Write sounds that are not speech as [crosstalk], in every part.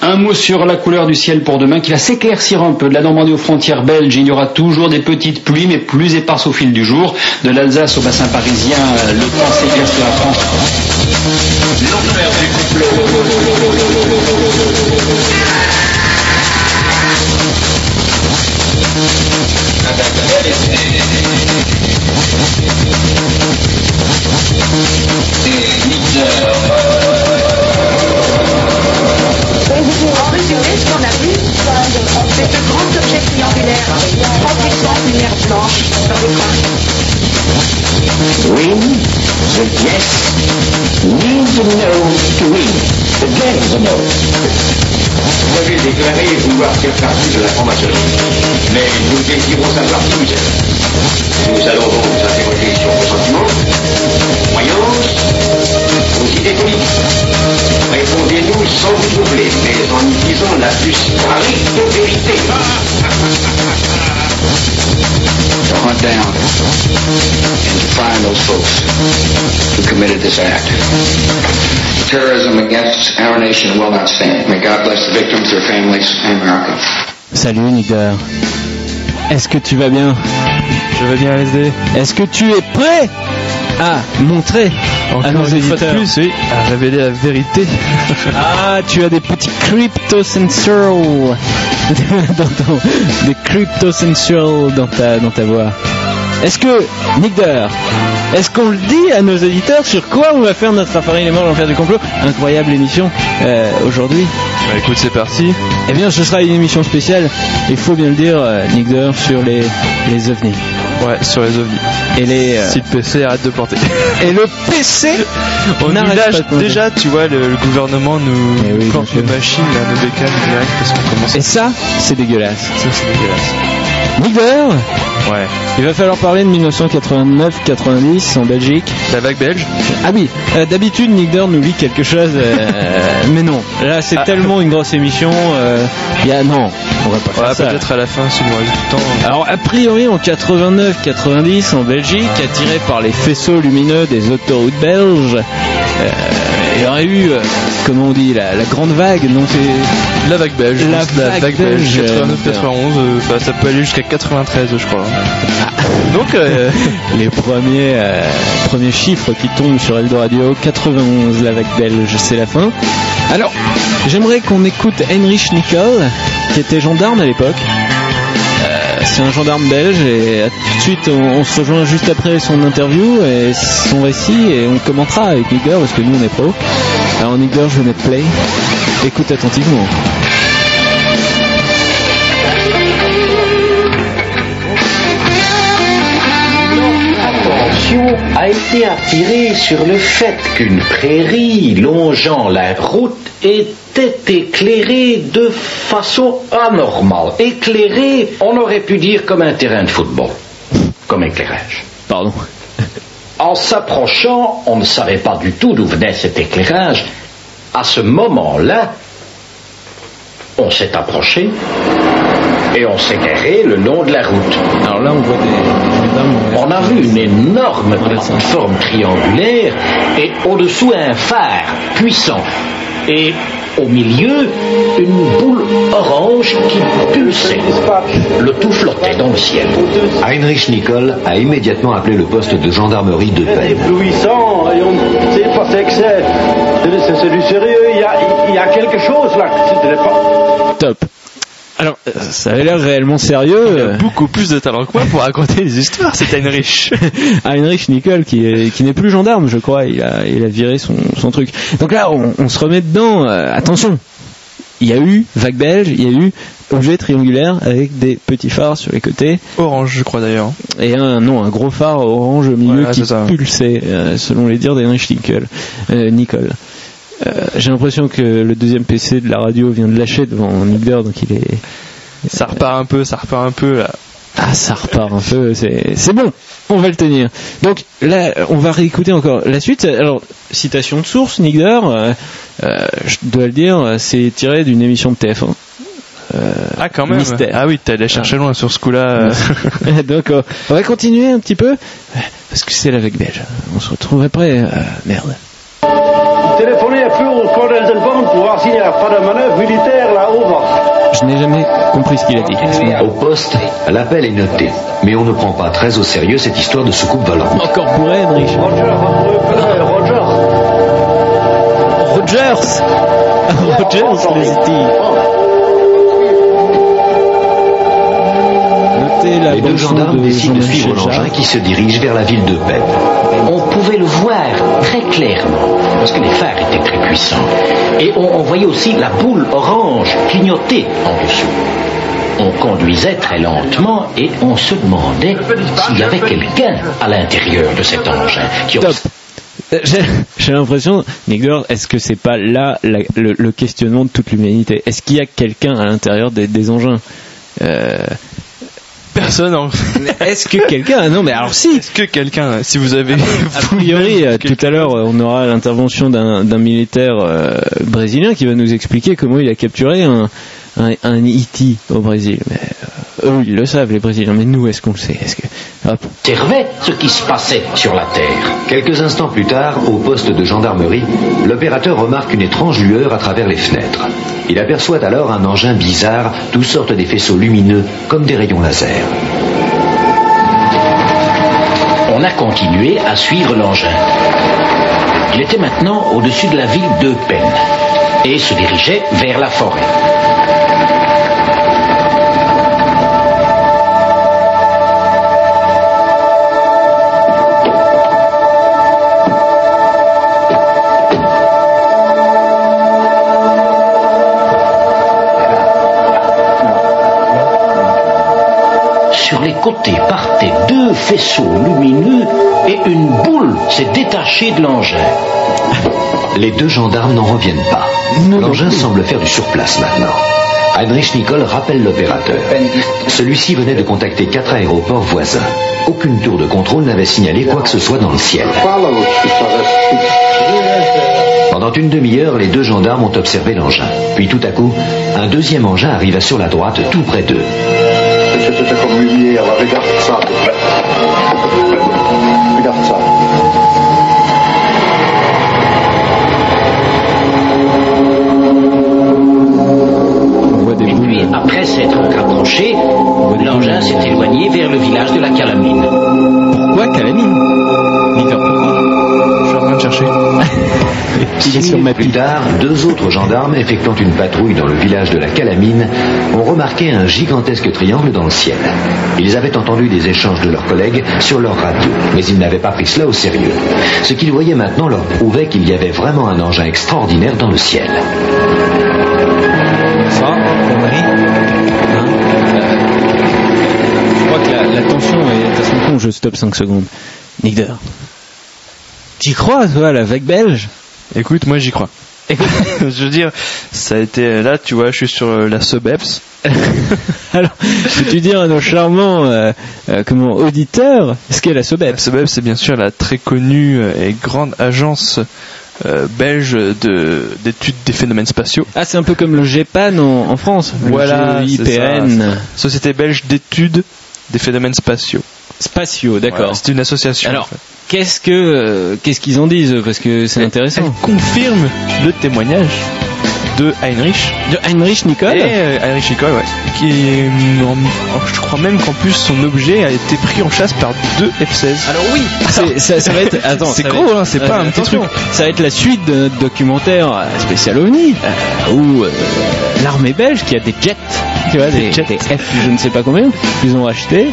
Un mot sur la couleur du ciel pour demain qui va s'éclaircir un peu. De la Normandie aux frontières belges, il y aura toujours des petites pluies, mais plus éparses au fil du jour. De l'Alsace au bassin parisien, le temps s'éclaircira la France. C'est ce grand objet triangulaire, trois puissantes lumières blanches sur l'écran. Win, the yes, need the no to win. Again the no. Vous avez déclaré vouloir faire partie de la franc-maçonnerie. Mais nous désirons savoir qui vous êtes. Nous allons donc vous interroger sur vos sentiments, croyances, politiques. Répondez-nous sans vous troubler, mais en y disant la plus stricte vérité. To hunt down and to find those folks who committed this act. Terrorism against our nation will not stand. May God bless the victims, their families, and America. Salut Nigger. Est-ce que tu vas bien? Je vais bien LSD. Est-ce que tu es prêt? À montrer Encore à nos une fois de éditeurs plus, oui, à révéler la vérité. [laughs] Ah, tu as des petits crypto-sensual [laughs] dans ton- des crypto-sensual dans ta, dans ta voix. Est-ce que, Nigder, est-ce qu'on le dit à nos éditeurs sur quoi on va faire notre appareil les morts l'enfer du complot? Incroyable émission euh, aujourd'hui. Bah écoute, c'est parti. Eh bien, ce sera une émission spéciale, il faut bien le dire, euh, Nigder, sur les, les ovnis. Ouais, sur les ovnis. Et les... euh, Si le PC arrête de porter. [laughs] Et le PC On lâche déjà, tu vois, le, le gouvernement nous Eh oui, plante nos machines, là, nos bécanes direct parce qu'on commence. Et ça, c'est dégueulasse. Ça, c'est dégueulasse. Nigder, Ouais. il va falloir parler de 1989-90 en Belgique. La vague belge Ah oui, euh, d'habitude Nigder nous lit quelque chose, euh, [laughs] mais non. Là, c'est Ah. tellement une grosse émission. euh, Il y a non, on va pas faire Ouais, ça. peut-être à la fin, si nous reste du temps. Alors a priori en 89-90 en Belgique, attiré par les faisceaux lumineux des autoroutes belges, euh, il y aurait eu, euh, comment on dit, la, la grande vague, non c'est La vague belge, La vague vague belge, belge, 89, euh, 91, euh, bah, ça peut aller jusqu'à 93, je crois. Donc, euh, [laughs] les premiers premiers chiffres qui tombent sur Eldoradio 91 la vague belge c'est la fin alors j'aimerais qu'on écoute Heinrich Nicol qui était gendarme à l'époque. Euh, c'est un gendarme belge et tout de suite on, se rejoint juste après son interview et son récit et on commentera avec Nigger parce que nous on est pro. Alors Nigger je vais mettre play. Écoute attentivement. A été attirée sur le fait qu'une prairie longeant la route était éclairée de façon anormale. Éclairée, on aurait pu dire comme un terrain de football, comme éclairage. pardon? [laughs] En s'approchant, on ne savait pas du tout d'où venait cet éclairage. À ce moment-là, on s'est approché et on s'est garé le long de la route. alors là on voit des, On a vu une énorme plateforme triangulaire et au-dessous un phare puissant. Et au milieu, une boule orange qui pulsait. Le tout flottait dans le ciel. Heinrich Nicole a immédiatement appelé le poste de gendarmerie de C'est ne sait pas c'est c'est. C'est- C'est du sérieux, il y a, il y a quelque chose là. Top alors euh, ça avait l'air réellement sérieux il euh, a beaucoup plus de talent que moi pour raconter des histoires, c'est Heinrich. [laughs] Heinrich Nicole qui est- qui n'est plus gendarme je crois. Il a il a viré son, son truc. Donc là on, on se remet dedans euh, attention. Il y a eu vague belge il y a eu objet triangulaire avec des petits phares sur les côtés. Orange, je crois d'ailleurs. et un non un gros phare orange au milieu qui pulsait euh, selon les dires d'Heinrich Nicole euh, Nicole Euh, j'ai l'impression que le deuxième PC de la radio vient de lâcher devant Nigder donc il est Ça repart un peu, ça repart un peu là. Ah, ça repart un peu, c'est bon, on va le tenir. Donc là, on va réécouter encore la suite. Alors, citation de source, Nigder, euh, euh, je dois le dire, c'est tiré d'une émission de TF1. Euh, Ah, quand même. Mystère. Ah oui, t'es allé chercher loin sur ce coup-là. [laughs] Donc, on va continuer un petit peu, parce que c'est la vague belge. On se retrouve après. merde. Téléphoner un peu au colonel Delbon pour voir s'il n'y a pas de manœuvre militaire là-haut. Je n'ai jamais compris ce qu'il a dit. Au poste, l'appel est noté, mais on ne prend pas très au sérieux cette histoire de soucoupe volante. Encore pour Heinrich. Roger, Roger, Roger. Rogers Rogers, les La Les deux gendarmes de décident de suivre l'engin qui se dirige vers la ville de Penne. On pouvait le voir très clairement, parce que les phares étaient très puissants. Et on, on voyait aussi la boule orange clignoter en dessous. On conduisait très lentement et on se demandait s'il y avait quelqu'un à l'intérieur de cet engin qui Top. Euh, J'ai j'ai l'impression, Nick Dore, est-ce que c'est pas là la- le, le questionnement de toute l'humanité? Est-ce qu'il y a quelqu'un à l'intérieur des, des engins? Euh, Personne. En... [laughs] Est-ce que quelqu'un Non, mais alors si. Est-ce que quelqu'un, si vous avez, [laughs] A priori, euh, tout à l'heure, on aura l'intervention d'un militaire euh, brésilien qui va nous expliquer comment il a capturé un, un, un E.T. au Brésil. Mais, euh, eux, ils le savent, les Brésiliens. Mais nous, est-ce qu'on le sait? Est-ce que hop. Observait ce qui se passait sur la Terre. Quelques instants plus tard, au poste de gendarmerie, l'opérateur remarque une étrange lueur à travers les fenêtres. Il aperçoit alors un engin bizarre d'où sortent des faisceaux lumineux comme des rayons laser. On a continué à suivre l'engin. Il était maintenant au-dessus de la ville de Penne et se dirigeait vers la forêt. Côtés partaient deux faisceaux lumineux et une boule s'est détachée de l'engin. Les deux gendarmes n'en reviennent pas. L'engin semble faire du surplace maintenant. Heinrich Nicole rappelle l'opérateur. Celui-ci venait de contacter quatre aéroports voisins. Aucune tour de contrôle n'avait signalé quoi que ce soit dans le ciel. Pendant une demi-heure, les deux gendarmes ont observé l'engin. Puis tout à coup, un deuxième engin arriva sur la droite, tout près d'eux. C'était comme lumière, regarde ça. Regarde ça. On voit des Et puis, après s'être rapproché, l'engin s'est éloigné vers le village de la Calamine. Pourquoi Calamine? Nick Dore, pourquoi Je suis en train de chercher. [laughs] Il est Six sur ma minutes plus tard, deux autres gendarmes effectuant une patrouille dans le village de la Calamine ont remarqué un gigantesque triangle dans le ciel. Ils avaient entendu des échanges de leurs collègues sur leur radio, mais ils n'avaient pas pris cela au sérieux. Ce qu'ils voyaient maintenant leur prouvait qu'il y avait vraiment un engin extraordinaire dans le ciel. Ça, Henri Hein Euh, Je crois que la, la tension est à son comble. Je stoppe 5 secondes. Nick Dore. T'y crois, toi, la vague belge? Écoute, moi j'y crois. [laughs] je veux dire, ça a été là, tu vois, je suis sur euh, la Subeps. [laughs] Alors, peux-tu dire à nos charmants euh, euh, comment, auditeurs ce qu'est la La SOBEPS Subeps, c'est bien sûr la très connue euh, et grande agence euh, belge de d'études des phénomènes spatiaux. Ah, c'est un peu comme le GEPAN en, en France. Voilà, ça, Société belge d'études des phénomènes spatiaux. Spatiaux, d'accord. Voilà, c'est une association. Alors, en fait. Qu'est-ce que euh, qu'est-ce qu'ils en disent? Parce que c'est intéressant. Elle confirme le témoignage de Heinrich. De Heinrich Nicole Et euh, Heinrich Nicole, ouais. Qui est, en- en- je crois même qu'en plus son objet a été pris en chasse par deux F-16. Alors oui, c'est- ça, ça va être. [laughs] Attends, C'est gros, hein, c'est pas un petit truc. Ça va être la suite de notre documentaire euh, spécial OVNI, euh, où euh, l'armée belge qui a des jets, tu vois, des, Des jets. des F, je ne sais pas combien, qu'ils ont achetés,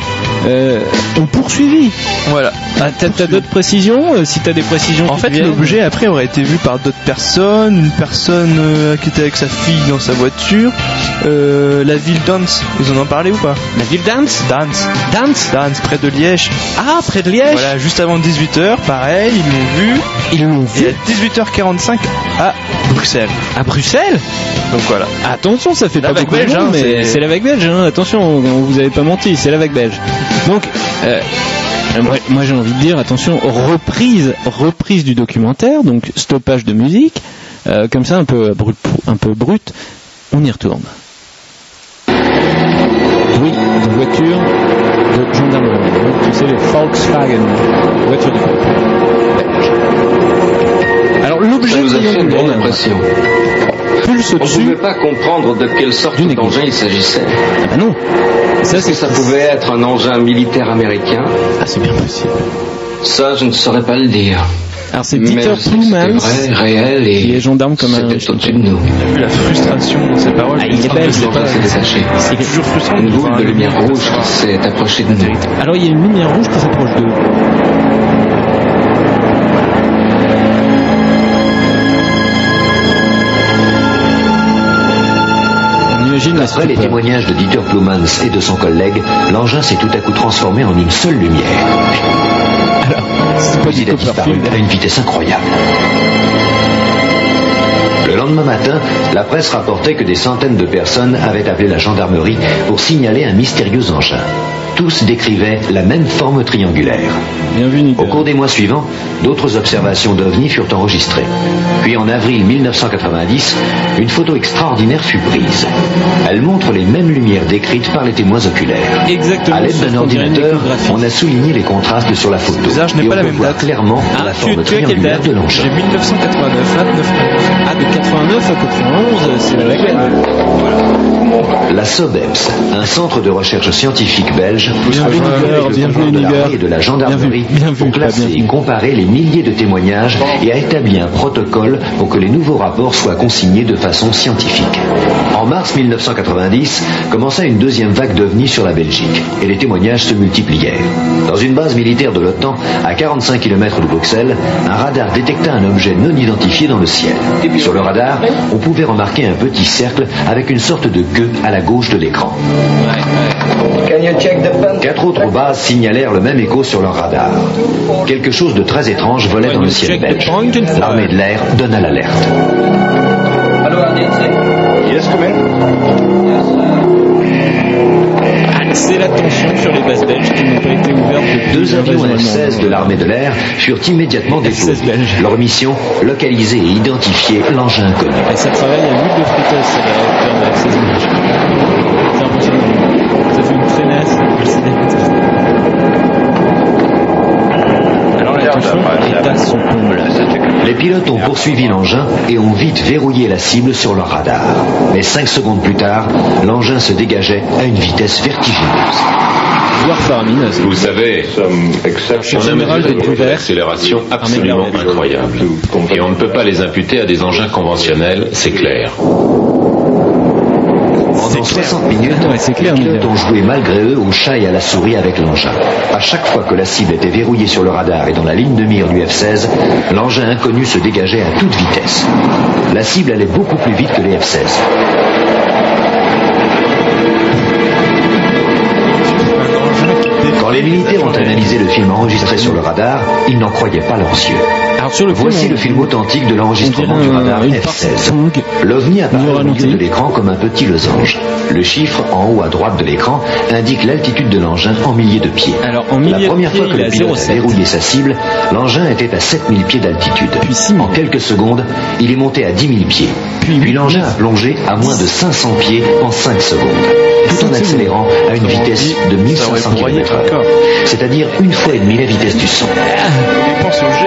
euh, ont poursuivi. Voilà. Ah, t'as, d'autres précisions Euh, Si t'as des précisions. En fait, l'objet après aurait été vu par d'autres personnes, une personne euh, qui était avec sa fille dans sa voiture, euh, la ville d'Ans, ils en ont parlé ou pas? La ville d'Ans Dance, Dance Dance, près de Liège. Ah, près de Liège? Voilà, juste avant 18h, pareil, ils l'ont vu. Ils l'ont Et vu à 18h45 à Bruxelles. à Bruxelles? Donc voilà. Attention, ça fait La pas beaucoup de belge, monde, hein, mais c'est- la vague belge. Hein, attention, on, on vous avait pas menti, c'est la vague belge. Donc, euh, moi, moi, j'ai envie de dire, attention, reprise, reprise du documentaire, donc stoppage de musique, euh, comme ça un peu brut, un peu brut. On y retourne. Oui, de voiture de gendarmerie. Tu sais les Volkswagen, voiture de belge. Alors l'objet l'on fait Bon, l'impression. Pulse On ne pouvait pas comprendre de quelle sorte d'engin il s'agissait. Ah bah non. Ça, Est-ce que ça pouvait être un engin militaire américain? Ah, c'est bien possible. Ça, je ne saurais pas le dire. Alors c'est c'était vrai, réel et qui est gendarme comme un. au-dessus de nous. Vu la frustration dans ses paroles. Ah, il est belge, Le vent s'est détaché. C'est toujours frustrant. Une de voir boule de lumière rouge qui s'est approchée de nous. Alors il y a une lumière rouge qui s'approche d'eux. Après les témoignages de Dieter Plumans et de son collègue, l'engin s'est tout à coup transformé en une seule lumière. Il a disparu à une vitesse incroyable. Le lendemain matin, la presse rapportait que des centaines de personnes avaient appelé la gendarmerie pour signaler un mystérieux engin. Tous décrivaient la même forme triangulaire. Au cours des mois suivants, d'autres observations d'OVNI furent enregistrées. Puis en avril 1990, une photo extraordinaire fut prise. Elle montre les mêmes lumières décrites par les témoins oculaires. Exactement. À l'aide d'un ordinateur, on a souligné les contrastes sur la photo. bizarre, je n'ai pas la même date. clairement Ah, la forme triangulaire de l'engin. J'ai 1989, 29 Ah, de 89 à 91, c'est la Voilà. La SOBEPS, un centre de recherche scientifique belge, Bienvenue, a Niger, et de la gendarmerie Bien vu, bien vu, pour pas classer et comparer les milliers de témoignages et a établi un protocole pour que les nouveaux rapports soient consignés de façon scientifique. En mars 1990, commença une deuxième vague d'ovnis sur la Belgique et les témoignages se multiplièrent. Dans une base militaire de l'OTAN, à 45 km de Bruxelles, un radar détecta un objet non identifié dans le ciel. Sur le radar, on pouvait remarquer un petit cercle avec une sorte de queue à la gauche de l'écran. Quatre autres bases signalèrent le même écho sur leur radar. Quelque chose de très étrange volait dans le ciel belge. L'armée de l'air donna l'alerte. C'est la tension sur les bases belges qui n'ont pas été ouvertes depuis Deux avions l'invasion F-16 allemande. de l'armée de l'air furent immédiatement déployés. F-16 belge. Leur mission, localiser et identifier l'engin inconnu. Et ça travaille à l'huile de friteuse, c'est la hauteur de la 16 belge. C'est impressionnant. Ça fait une traînasse. Alors la tension est à son comble. Les pilotes ont poursuivi l'engin et ont vite verrouillé la cible sur leur radar. Mais cinq secondes plus tard, l'engin se dégageait à une vitesse vertigineuse. Vous savez, on a mesuré accélérations Armée absolument incroyables. Et on ne peut pas les imputer à des engins conventionnels, c'est clair. Pendant 60 minutes, Ouais, c'est clair, les pilotes ont joué malgré eux au chat et à la souris avec l'engin. À chaque fois que la cible était verrouillée sur le radar et dans la ligne de mire du F-16, l'engin inconnu se dégageait à toute vitesse. La cible allait beaucoup plus vite que les F-16. Quand les militaires ont analysé le film enregistré sur le radar, ils n'en croyaient pas leurs yeux. Alors sur le Voici film, le film authentique de l'enregistrement du radar une F-16. partie de Kong. L'OVNI apparaît au milieu de l'écran comme un petit losange. Le chiffre en haut à droite de l'écran indique l'altitude de l'engin en milliers de pieds. Alors, en La première pieds, fois que le pilote a 0,7. verrouillé sa cible, l'engin était à 7000 pieds d'altitude. Puis 6000. En quelques secondes, il est monté à 10 000 pieds. Puis Puis l'engin a plongé à moins de 500 pieds en 5 secondes, tout en accélérant à une vitesse de 1500 km h c'est-à-dire une fois et demie la vitesse du son. On pense au G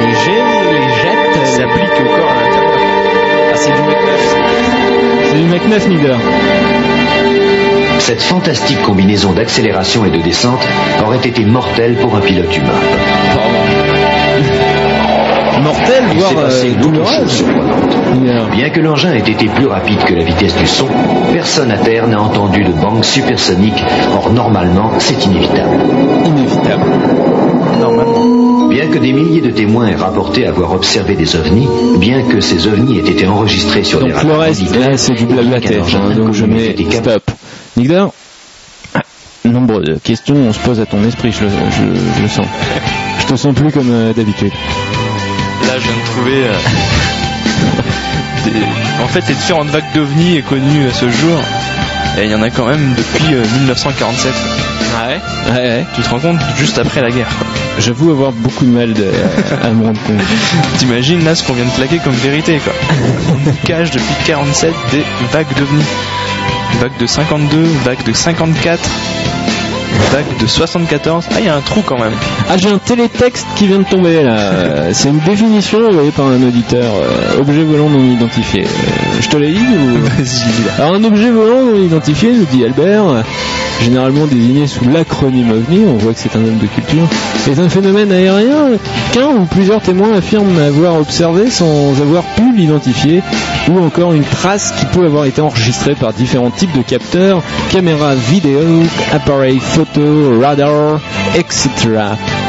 les jets, les jets, s'appliquent au corps à l'intérieur. Ah, c'est du Mach 9. C'est du Mach 9, Niger. Cette fantastique combinaison d'accélération et de descente aurait été mortelle pour un pilote humain. Mortel, Il voire passé euh. Bien que l'engin ait été plus rapide que la vitesse du son, personne à terre n'a entendu de bang supersonique. Or, normalement, c'est inévitable. Inévitable. Normalement. Bien que des milliers de témoins aient rapporté avoir observé des ovnis, bien que ces ovnis aient été enregistrés sur des Donc radars le reste, militaires, là, c'est du et bien blabla qu'un tête. engin hein, donc je mets stop. Ah, nombre de questions on se pose à ton esprit, je, le- je- je le sens. Je te sens plus comme euh, d'habitude. Là, je viens de trouver. euh, des- En fait, les différentes vagues d'OVNI connues à ce jour, et il y en a quand même depuis euh, 1947. Ouais? Ouais, ouais. Tu te rends compte? Juste après la guerre. J'avoue avoir beaucoup de mal de- à me rendre compte. [laughs] T'imagines là ce qu'on vient de plaquer comme vérité quoi. On nous cache depuis 47 des vagues d'OVNI. Vague de 52, vague de 54. De 74. Ah, il y a un trou quand même. Ah, j'ai un télétexte qui vient de tomber là. [laughs] C'est une définition envoyée par un auditeur. euh, objet volant non identifié. Euh, je te l'ai dit ou? [laughs] Alors un objet volant non identifié, nous dit Albert, euh, généralement désigné sous l'acronyme OVNI, on voit que c'est un homme de culture, est un phénomène aérien qu'un ou plusieurs témoins affirment avoir observé sans avoir pu l'identifier, ou encore une trace qui peut avoir été enregistrée par différents types de capteurs, caméras vidéo, appareils photo, radar, etc.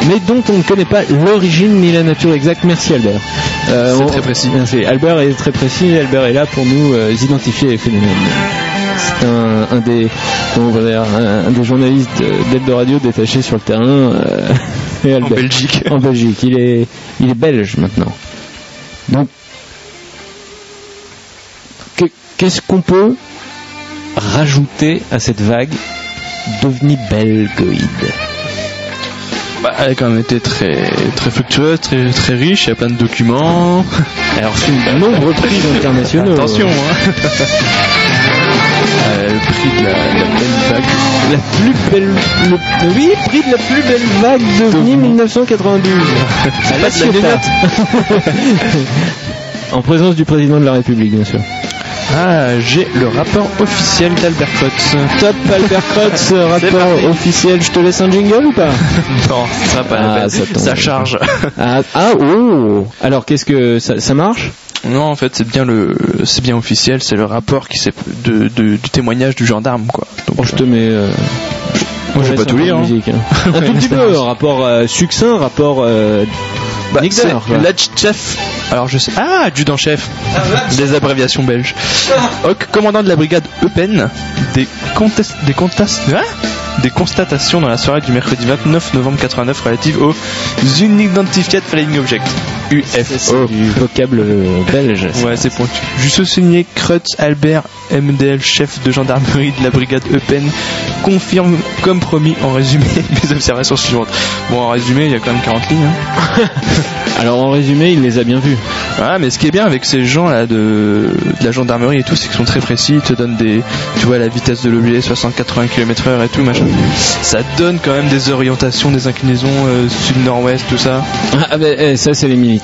Mais dont on ne connaît pas l'origine ni la nature exacte. Merci Albert. Euh, C'est très précis. Merci. Albert est très précis. Albert est là pour nous euh, identifier les phénomènes. C'est un, un des dire, un, un des journalistes de- d'Eldo Radio détachés sur le terrain. euh, [laughs] En. Belgique. En Belgique. Il est il est belge maintenant. Donc que- qu'est-ce qu'on peut rajouter à cette vague d'ovnis belgoïdes Bah, elle a quand même été très, très fructueuse, très, très riche, il y a plein de documents. Elle a reçu de nombreux prix [laughs] internationaux. Attention, hein. [laughs] Euh, le prix de la, la belle vague. La plus belle, le, oui, prix de la plus belle vague d'OVNI 1992. C'est pas de la Ciotat. [laughs] En présence du président de la République, bien sûr. Ah, j'ai le rapport officiel d'Albert Klotz. Top Albert Krotz, [laughs] rapport officiel. Je te laisse un jingle ou pas [laughs] Non, sera pas Ah, la peine. ça. Ça charge. [laughs] ah, ah, oh Alors, qu'est-ce que ça, ça marche? Non, en fait, c'est bien le, c'est bien officiel, c'est le rapport qui s'est de, de- du témoignage du gendarme, quoi. Donc, Bon, je te mets. euh, Moi, je vais pas tout lire, hein. musique, hein. un tout petit peu, rapport euh, succinct, rapport euh, Bah, Nick c'est l'adjudant-chef. Alors je sais. Ah, adjudant-chef. Des abréviations belges. Hoc, commandant de la brigade Eupen. Des contest... des contas... Hein des constatations dans la soirée du mercredi 29 novembre 89 relatives aux Unidentified Flying Objects. UFO. du vocable euh, belge. Ouais, c'est pointu. Juste signé Krutz Albert MDL, chef de gendarmerie de la brigade Eupen, confirme comme promis en résumé [laughs] les observations suivantes. Bon, en résumé, il y a quand même 40 lignes. hein. [laughs] Alors en résumé, il les a bien vus. Ouais, mais ce qui est bien avec ces gens là de, de la gendarmerie et tout, c'est qu'ils sont très précis, ils te donnent des, tu vois, la vitesse de l'objet, 60-80 km heure et tout, machin. Ça donne quand même des orientations, des inclinaisons euh, sud-nord-ouest, tout ça. Ah ben eh, ça c'est les militaires.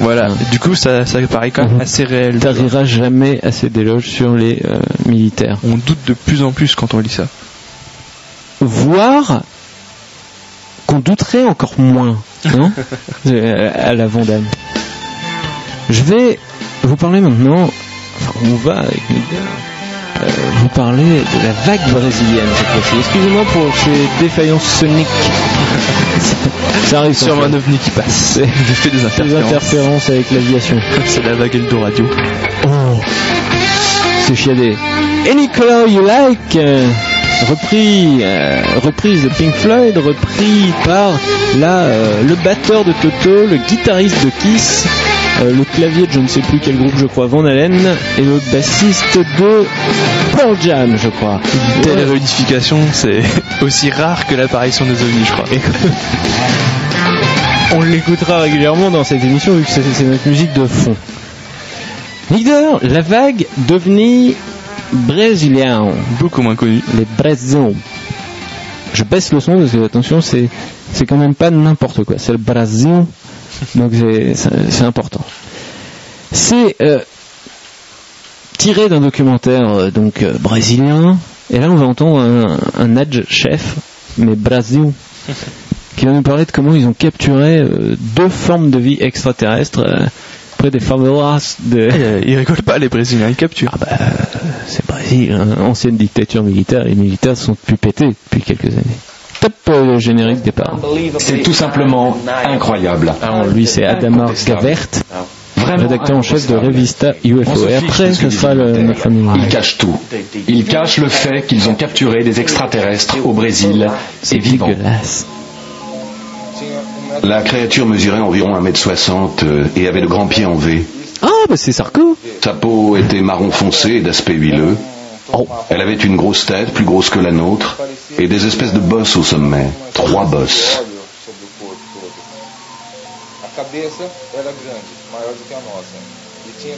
Voilà. Et du coup, ça, ça paraît quand même assez réel. T'arriveras jamais assez d'éloges sur les euh, militaires. On doute de plus en plus quand on lit ça. Voire qu'on douterait encore moins, non [laughs] Euh, À la Vandame. Je vais vous parler maintenant, enfin on va avec les gars, vous parler de la vague brésilienne cette fois-ci. Excusez-moi pour ces défaillances soniques. [laughs] ça arrive Sur un ovni qui passe. [laughs] J'ai fait des Des interférences. avec l'aviation. [laughs] C'est la vague Eldo Radio. Oh, c'est chiadé. Any color you like, euh, repris, euh, reprise de Pink Floyd, repris par euh, le batteur de Toto, le guitariste de Kiss, euh, le clavier de je ne sais plus quel groupe, je crois Van Halen, et le bassiste de Pearl Jam, je crois. Telle Ouais. réunification, c'est [laughs] aussi rare que l'apparition des ovnis, je crois. [laughs] On l'écoutera régulièrement dans cette émission vu que c'est notre musique de fond. Leader, la vague d'OVNI brésilien. Beaucoup moins connu. Les Brésils. Je baisse le son parce que attention, c'est c'est quand même pas n'importe quoi. C'est le Brésil, donc c'est important. C'est euh, tiré d'un documentaire euh, donc euh, brésilien. Et là, on va entendre un, un adj chef, mais Brasil, [laughs] qui va nous parler de comment ils ont capturé deux formes de vie extraterrestres près des favelas de. Euh, Ils rigolent pas, les Brésiliens, ils capturent. Ah bah, c'est Brésil, hein, ancienne dictature militaire, et les militaires sont plus pétés depuis quelques années. Top le générique départ. C'est tout simplement incroyable. Alors lui c'est Adamar Gavert, rédacteur en chef de Revista UFO. Et après ce sera le, notre ami. Ils cachent tout. Ils cachent le fait qu'ils ont capturé des extraterrestres au Brésil et vivants. Dégueulasse. La créature mesurait environ 1m60 euh, et avait de grands pieds en V. Ah bah c'est Sarko. Sa peau était marron foncé et d'aspect huileux. Elle avait une grosse tête, plus grosse que la nôtre, et des espèces de bosses au sommet. Trois bosses. E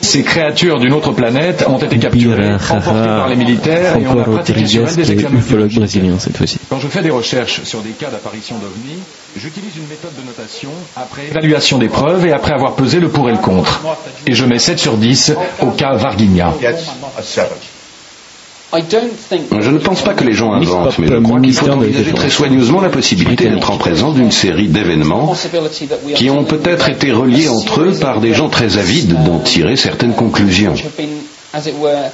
Ces créatures d'une autre planète ont été capturées, emportées par les militaires et on a pratiqué sur elles des examens brésilien cette fois-ci. Quand je fais des recherches sur des cas d'apparition d'ovnis, j'utilise une méthode de notation après évaluation des preuves et après avoir pesé le pour et le contre. Et je mets 7 sur 10 au cas Varginha. Je ne pense pas que les gens inventent, mais je crois qu'il faut envisager très soigneusement la possibilité d'être en présence d'une série d'événements qui ont peut-être été reliés entre eux par des gens très avides d'en tirer certaines conclusions. have been, as it were,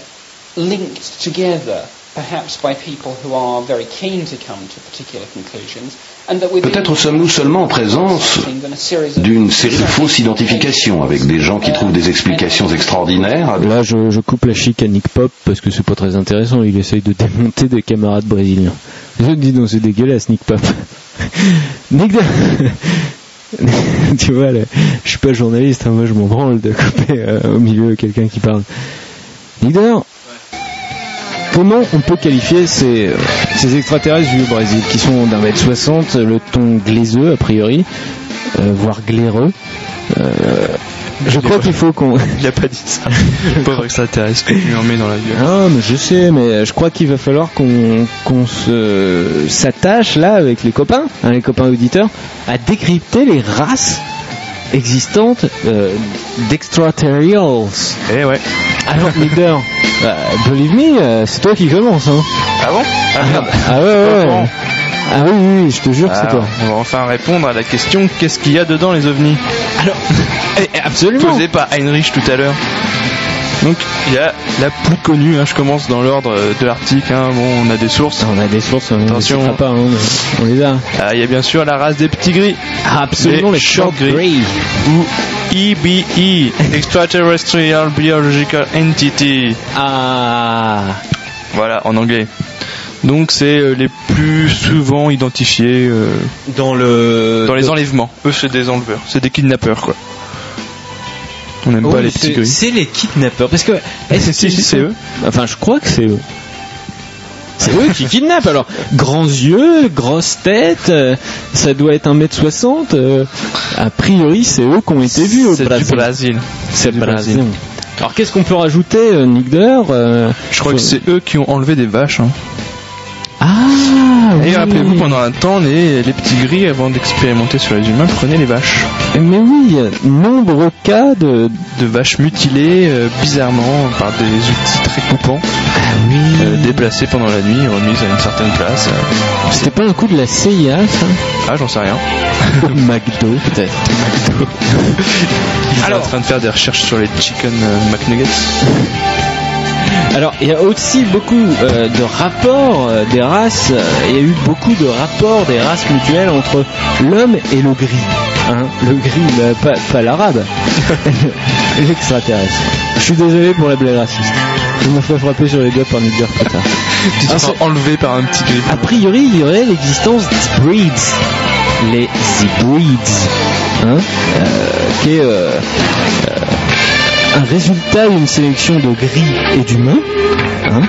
linked together, perhaps by people who are very keen to come to particular conclusions, Peut-être sommes-nous seulement en présence d'une série de fausses identifications avec des gens qui trouvent des explications extraordinaires. Là, je, je coupe la chic à Nick Pop parce que c'est pas très intéressant. Il essaye de démonter des camarades brésiliens. Je dis non, c'est dégueulasse, Nick Pop. [laughs] Nick, [laughs] tu vois, là, je suis pas journaliste, hein, moi je m'en branle de couper euh, au milieu quelqu'un qui parle. Nick d'ailleurs, comment on peut qualifier ces, euh, ces extraterrestres du Brésil qui sont d'un mètre soixante, le ton glaiseux a priori, euh, voire glaireux euh, je crois qu'il faut qu'on. [laughs] Il a pas dit ça. [laughs] Pauvre extraterrestre, qu'on lui en met dans la gueule. Ah, mais je sais, mais je crois qu'il va falloir qu'on qu'on se s'attache là avec les copains, hein, les copains auditeurs, à décrypter les races existantes euh. Eh ouais. Alors, [laughs] leader, bah, believe me, euh, c'est toi qui commence, hein. Ah bon? Ah merde. Ah ouais, ouais, ouais. Ah oui, oui, oui, je te jure que c'est Alors, toi. on va enfin répondre à la question qu'est-ce qu'il y a dedans les ovnis? Alors, [laughs] absolument. Posée par Heinrich tout à l'heure. Donc il y a la plus connue, hein, je commence dans l'ordre euh, de l'article, hein, bon on a des sources. On a des sources, on Attention. les pas, hein, on les a. Ah, Il y a bien sûr la race des petits gris. Absolument, les short grey. Ou EBE, Extraterrestrial Biological Entity. Ah. Voilà, en anglais. Donc c'est euh, les plus souvent identifiés euh, dans le dans les enlèvements. Eux c'est des enleveurs, c'est des kidnappeurs quoi. On n'aime Oui, pas les c'est- petits. C'est les kidnappeurs. Parce que. est-ce Si, c'est eux. Enfin, je crois que c'est eux. C'est eux qui kidnappent alors. Grands yeux, grosse tête, euh, ça doit être 1m60. euh, a priori, c'est eux qui ont été vus au Brésil. C'est le Brésil. Alors, qu'est-ce qu'on peut rajouter, euh, Nick Deur Je crois que c'est eux qui ont enlevé des vaches. hein. Ah Et oui. rappelez-vous, pendant un temps, les, les petits gris, avant d'expérimenter sur les humains, prenaient les vaches. Mais oui, il y a nombreux cas de. De vaches mutilées, euh, bizarrement, par des outils très coupants, euh, déplacées pendant la nuit, remises à une certaine place. euh. C'était pas un coup de la CIA, ça? Ah, j'en sais rien. [laughs] McDo, peut-être. McDo. Ils sont en train de faire des recherches sur les chicken euh, McNuggets. Alors, il y a aussi beaucoup euh, de rapports euh, des races. euh, Il y a eu beaucoup de rapports des races mutuelles entre l'homme et le gris. Hein, le gris, là, pas, pas l'arabe. [laughs] L'extraterrestre. Je suis désolé pour la blague raciste. Je me fais frapper sur les doigts par Nick plus tard. Se Ah, sont c'est- enlevés par un petit gris. A priori, il y aurait l'existence d'hybrids. Les hybrids. Hein, euh, qui est un résultat d'une sélection de gris et d'humains. Hein,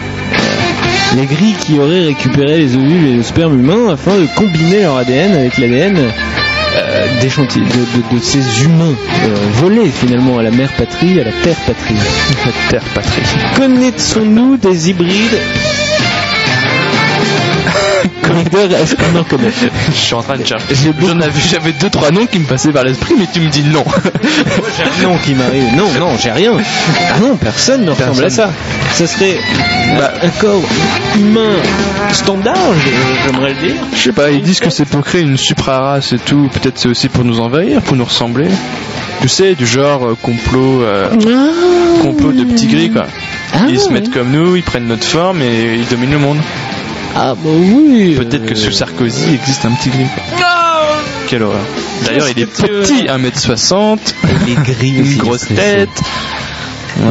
les gris qui auraient récupéré les ovules et le sperme humain afin de combiner leur ADN avec l'ADN euh, d'échantillons- de, de- de ces humains euh, volés finalement à la mère patrie, à la terre patrie. La terre patrie. Connaissons-nous des hybrides? Leader, Est-ce qu'on en connaît Je suis en train de chercher. J'en avais, j'avais deux trois noms qui me passaient par l'esprit, mais tu me dis non. Non, qui m'arrive. Non, non, j'ai rien. Ah non, personne ne ressemble à ça. Ça serait Bah, un corps humain standard, j'aimerais le dire. Je sais pas, ils disent que c'est pour créer une supra-race et tout. Peut-être c'est aussi pour nous envahir, pour nous ressembler. Tu sais, du genre euh, complot, euh, complot de petits gris quoi. ils se mettent comme nous, ils prennent notre forme et ils dominent le monde. Ah bah oui. Peut-être que sous Sarkozy existe un petit gris. Quelle horreur. D'ailleurs, il est petit, 1m60, Les gris une grosse tête.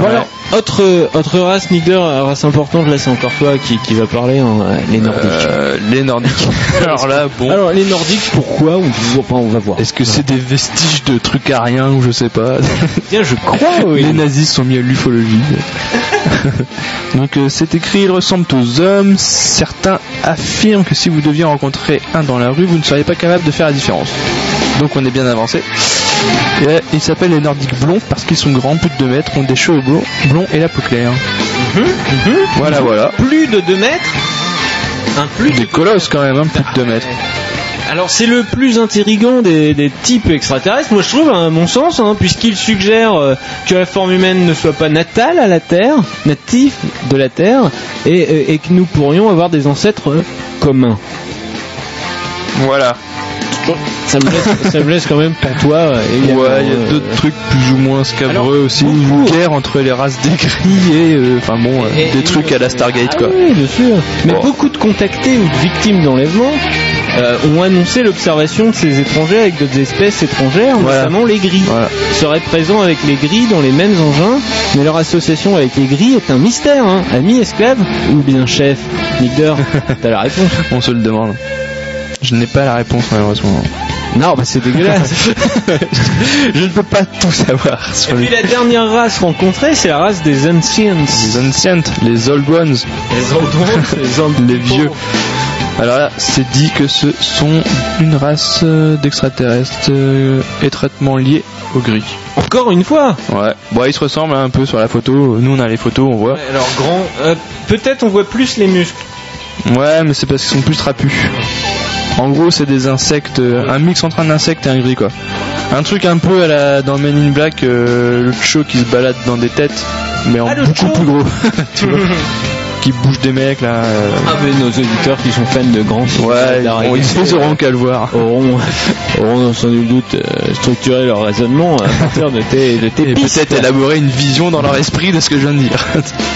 Alors, autre, autre race, Nigder, race importante, là c'est encore toi qui, qui va parler, hein, les Nordiques. Euh, les Nordiques. [laughs] Alors là, bon. Alors les Nordiques, pourquoi on, enfin, on va voir. Est-ce que c'est des vestiges de trucs ariens ou je sais pas [laughs] Bien, je crois, oui. Les nazis sont mis à l'ufologie. [laughs] Donc euh, c'est écrit, ils ressemblent aux hommes. Certains affirment que si vous deviez rencontrer un dans la rue, vous ne seriez pas capable de faire la différence. Donc on est bien avancé. Et, ils s'appellent les Nordiques blonds parce qu'ils sont grands, plus de 2 mètres, ont des cheveux blonds, blonds et la peau claire. Voilà, voilà. Plus de 2 mètres Un plus Des colosses quand même, hein, plus de 2 mètres. Alors c'est le plus intrigant des, des types extraterrestres, moi je trouve, à mon sens, hein, puisqu'il suggère euh, que la forme humaine ne soit pas natale à la Terre, natif de la Terre, et, euh, et- et que nous pourrions avoir des ancêtres euh, communs. Voilà. Ça me laisse, ça me laisse quand même pour toi. euh, évidemment, Ouais, il y a euh, d'autres trucs plus ou moins scabreux aussi. Une guerre entre les races des gris et, euh, enfin bon, euh, Et- des trucs à la Stargate Ah quoi. oui, bien sûr. Mais beaucoup de contactés ou de victimes d'enlèvement euh, ont annoncé l'observation de ces étrangers avec d'autres espèces étrangères, Voilà. notamment les gris. Ils seraient présents avec les gris dans les mêmes engins, mais leur association avec les gris est un mystère. Hein. Amis, esclaves ou bien chef? Nick [laughs] t'as la réponse On se le demande. Je n'ai pas la réponse malheureusement. Non, bah c'est dégueulasse. [laughs] Je ne peux pas tout savoir sur Et lui. puis la dernière race rencontrée, c'est la race des Ancients. Les ancients, les old ones, Les old ones, [laughs] les old les vieux. Alors là, c'est dit que ce sont une race euh, d'extraterrestres euh, étroitement liés aux gris. Encore une fois Ouais. Bon, ils se ressemblent un peu sur la photo. Nous, on a les photos, on voit. Ouais, alors grand, euh, peut-être on voit plus les muscles. Ouais, mais c'est parce qu'ils sont plus trapus. En gros, c'est des insectes, euh, un mix entre un insecte et un gris, quoi. Un truc un peu à la, dans Men in Black, euh, le Cho qui se balade dans des têtes, mais en Ah, beaucoup plus gros. [laughs] [laughs] tu vois Qui bouge des mecs, là. euh, Ah mais nos auditeurs qui sont fans de grands Ouais, ils, auront- ils auront qu'à le voir. auront, [laughs] auront sans nul doute euh, structuré leur raisonnement à partir de tes, de tes Et peut-être élaborer une vision dans leur esprit de ce que je viens de dire.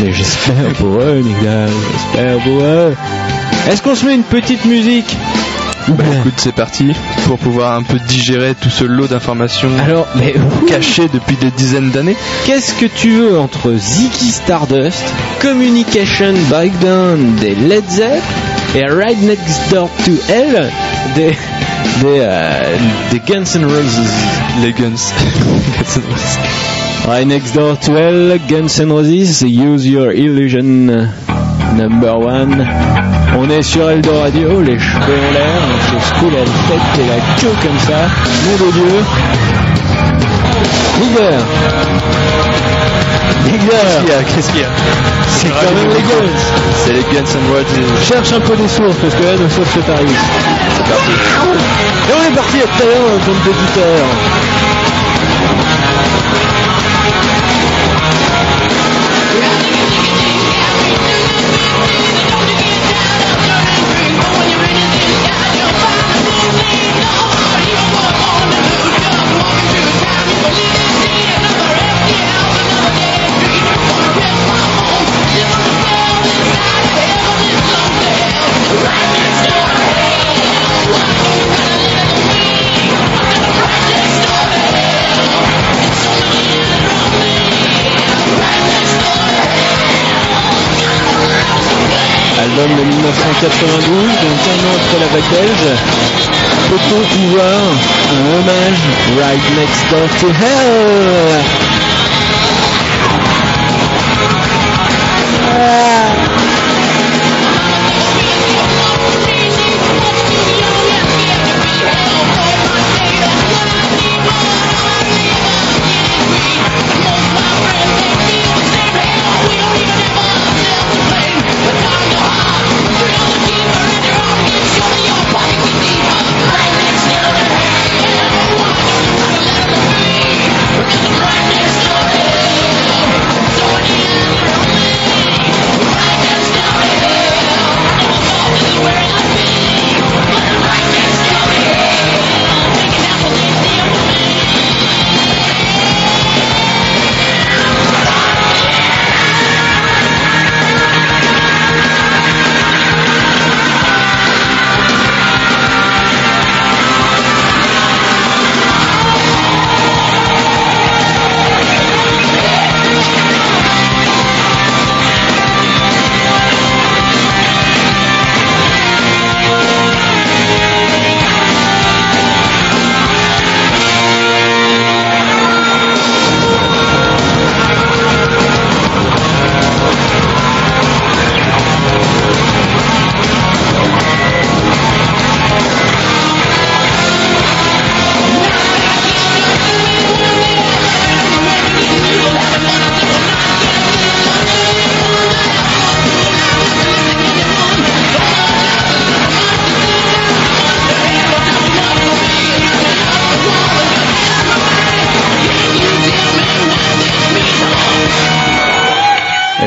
Mais j'espère pour eux, Nicolas, j'espère pour eux. Est-ce qu'on se met une petite musique? Bah écoute, c'est parti pour pouvoir un peu digérer tout ce lot d'informations Alors, mais cachées depuis des dizaines d'années. qu'est-ce que tu veux entre Ziggy Stardust, Communication Breakdown des Led Zepp et Right Next Door to Hell des, des, euh, des Guns N' Roses? Les guns. [laughs] Right next door to hell, Guns N' Roses, Use Your Illusion, number one. On est sur Eldo Radio, les cheveux en l'air, on se secoue la tête et la queue comme ça. Nom de Dieu. Nigger Nigger Qu'est-ce qu'il y a C'est quand même les Guns C'est les Guns N' Roses. Cherche un peu des sources, parce que là, nos sources c'est Paris. C'est parti. Et on est parti à tout à l'heure, un 1992, donc un an après la belge. Peut-on un hommage Right Next Door to Hell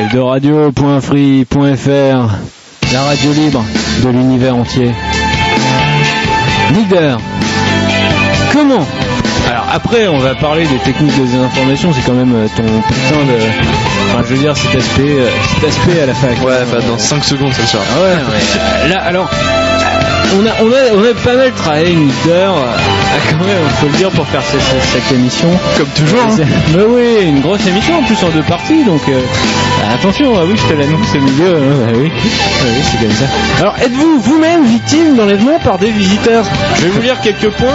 Eldoradio.free.fr, la radio libre de l'univers entier. Leader, comment? Alors après, on va parler des techniques de désinformation, c'est quand même euh, ton putain de... Enfin, je veux dire, cet aspect, euh, cet aspect à la fac. Ouais, bah dans 5 secondes ça le sera. Ah ouais, mais, euh, là, alors, on a, on a, on a pas mal travaillé une heure, euh, quand même, faut le dire, pour faire cette, émission. Comme toujours. hein. [laughs] Mais oui, une grosse émission en plus en deux parties, donc euh, attention, ah oui, je te l'annonce au milieu, hein, bah oui, Ah oui c'est comme ça. Alors, êtes-vous vous-même victime d'enlèvement par des visiteurs? Je vais vous lire quelques points.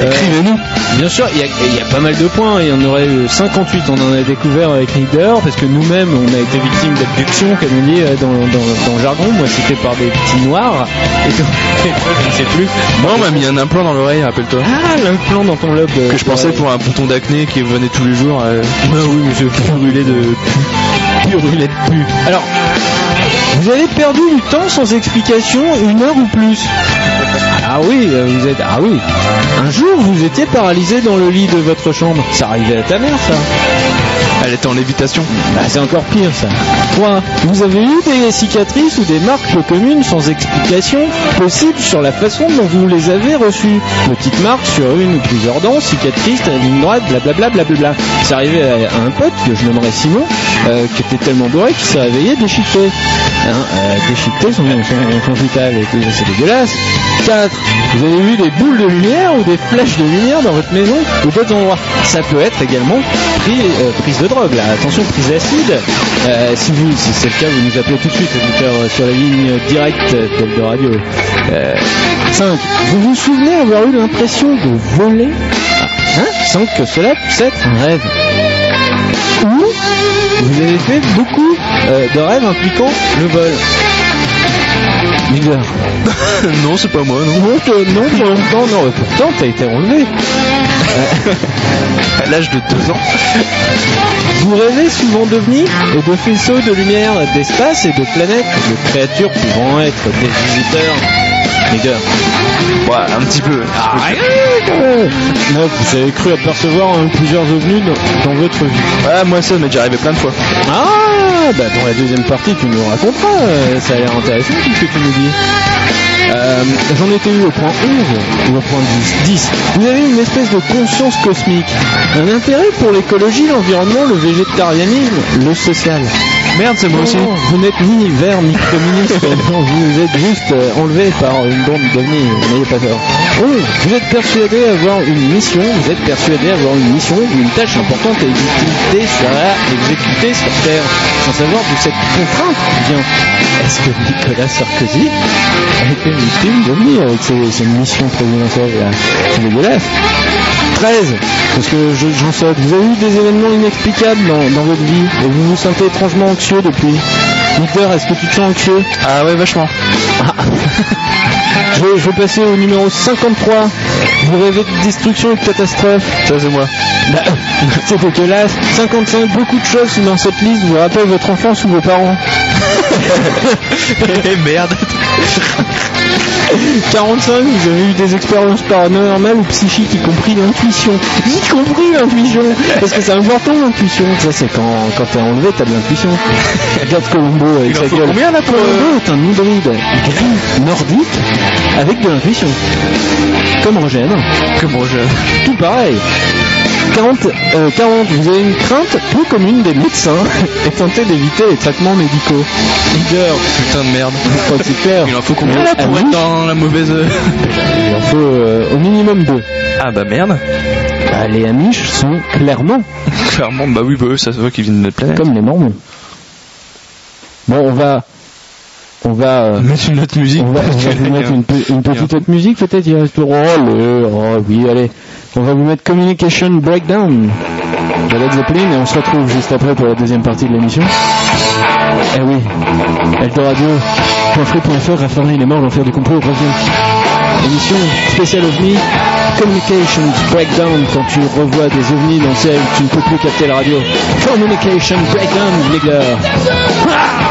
Écrivez-nous. Bien sûr, il y, a, il y a pas mal de points, il y en aurait eu 58, on en a découvert avec Leader, parce que nous-mêmes, on a été victimes d'abduction, comme on dit euh, dans, dans, dans le jargon, moi c'était par des petits noirs, et je ne sais plus. Moi on m'a mis un implant dans l'oreille, rappelle-toi. Ah, l'implant dans ton lobe. Que je pensais pour un bouton d'acné qui venait tous les jours. euh, [laughs] Ah oui, mais je purulais de pu. Purulais de pu. Alors, vous avez perdu du temps sans explication, une heure ou plus. Ah oui, euh, vous êtes. Ah oui. Un jour, vous étiez paralysé dans le lit de votre chambre. Ça arrivait à ta mère, ça. Elle était en lévitation. Bah, c'est encore pire, ça. 3. Vous avez eu des cicatrices ou des marques communes sans explication possible sur la façon dont vous les avez reçues. Petite marque sur une ou plusieurs dents, cicatrice, la ligne droite, blablabla, blablabla. C'est arrivé à, un pote que je nommerais Simon, euh, qui était tellement bourré qu'il s'est réveillé déchiqueté. Hein, euh, déchiqueté son, son, vital, et tout c'est dégueulasse. 4. Vous avez vu des boules de lumière ou des flèches de lumière dans votre maison ou d'autres endroits. Ça peut être également euh, prise de drogue, là. Attention, prise d'acide. Euh, si vous, si c'est le cas, vous nous appelez tout de suite, auditeur, euh, sur la ligne directe de Radio. Euh, 5. Vous vous souvenez avoir eu l'impression de voler? Ah, hein? 5. Que cela puisse être un rêve. Ou vous avez fait beaucoup de rêves impliquant le vol. Leader. [laughs] non, c'est pas moi, non. Non, te- non, pour l'instant, non. euh, Pourtant, t'as été relevé. [laughs] À l'âge de 2 ans. Vous rêvez souvent d'ovnis et de faisceaux de lumière d'espace et de planètes, de créatures pouvant être des visiteurs. Leader. Ouais, un petit peu. Non, vous avez cru apercevoir hein, plusieurs ovnis dans, votre vie. Ouais, moi ça m'est déjà arrivé plein de fois. Ah, bah dans la deuxième partie, tu nous raconteras. euh, Ça a l'air intéressant tout ce que tu nous dis. Euh, J'en étais eu au point 11 ou au point 10. 10. Vous avez une espèce de conscience cosmique. Un intérêt pour l'écologie, l'environnement, le végétarianisme, le social. Merde, c'est moi aussi. Vous n'êtes ni vert ni communiste. [laughs] non, vous êtes juste euh, enlevé par une bombe d'OVNI. N'ayez pas peur. 11. Vous êtes persuadé avoir une mission. Vous êtes persuadé avoir une mission ou une tâche importante sera exécutée sur Terre. Sans savoir d'où cette contrainte vient. Est-ce que Nicolas Sarkozy a été victime d'OVNI avec ses, ses missions présidentielles C'est dégueulasse. 13. Parce que je- j'en saute. Vous avez eu des événements inexplicables dans, dans votre vie et vous vous sentez étrangement anxieux depuis. Victor, est-ce que tu te sens anxieux? Ah ouais, vachement. [laughs] je, vais, je vais passer au numéro 53. Vous rêvez de destruction et de catastrophe. Ça c'est moi. Bah, [laughs] c'est dégueulasse. 55. Beaucoup de choses dans cette liste vous rappellent votre enfance ou vos parents? [laughs] Merde. 45, vous avez eu des expériences paranormales ou psychiques, y compris l'intuition. Y compris l'intuition Parce que c'est important l'intuition. Ça, c'est quand, quand t'es enlevé, t'as de l'intuition. [laughs] Regarde Colombo avec sa gueule. combien, là, pour, euh, Colombo est un hybride gris nordique avec de l'intuition. Comme Rogène. Comme Roger. Tout pareil. 40, euh, 40, vous avez une crainte peu commune des médecins [laughs] et tentez d'éviter les traitements médicaux. Leader, Putain de merde. c'est clair. Il en faut combien Euh, là pour être dans la mauvaise. [laughs] Il en faut euh, au minimum deux. Ah bah merde. Bah, les Amish sont clairement [laughs] Clairement, bah oui, bah eux, ça se voit qu'ils viennent de notre planète. comme les Mormons. Bon, on va, on va, euh, Mettre une autre musique. on va, on va vous mettre une, pe- une petite autre musique peut-être. Il reste oh, le, oh oui, allez, on va vous mettre Communication Breakdown de Led Zeppelin et on se retrouve juste après pour la deuxième partie de l'émission. Eh oui, Eldoradio.free.fr, Raffarin il est mort, l'enfer du complot revient. Émission spéciale OVNI, Communications Breakdown, quand tu revois des ovnis dans le ciel, tu ne peux plus capter la radio. Communication Breakdown, gars. Ah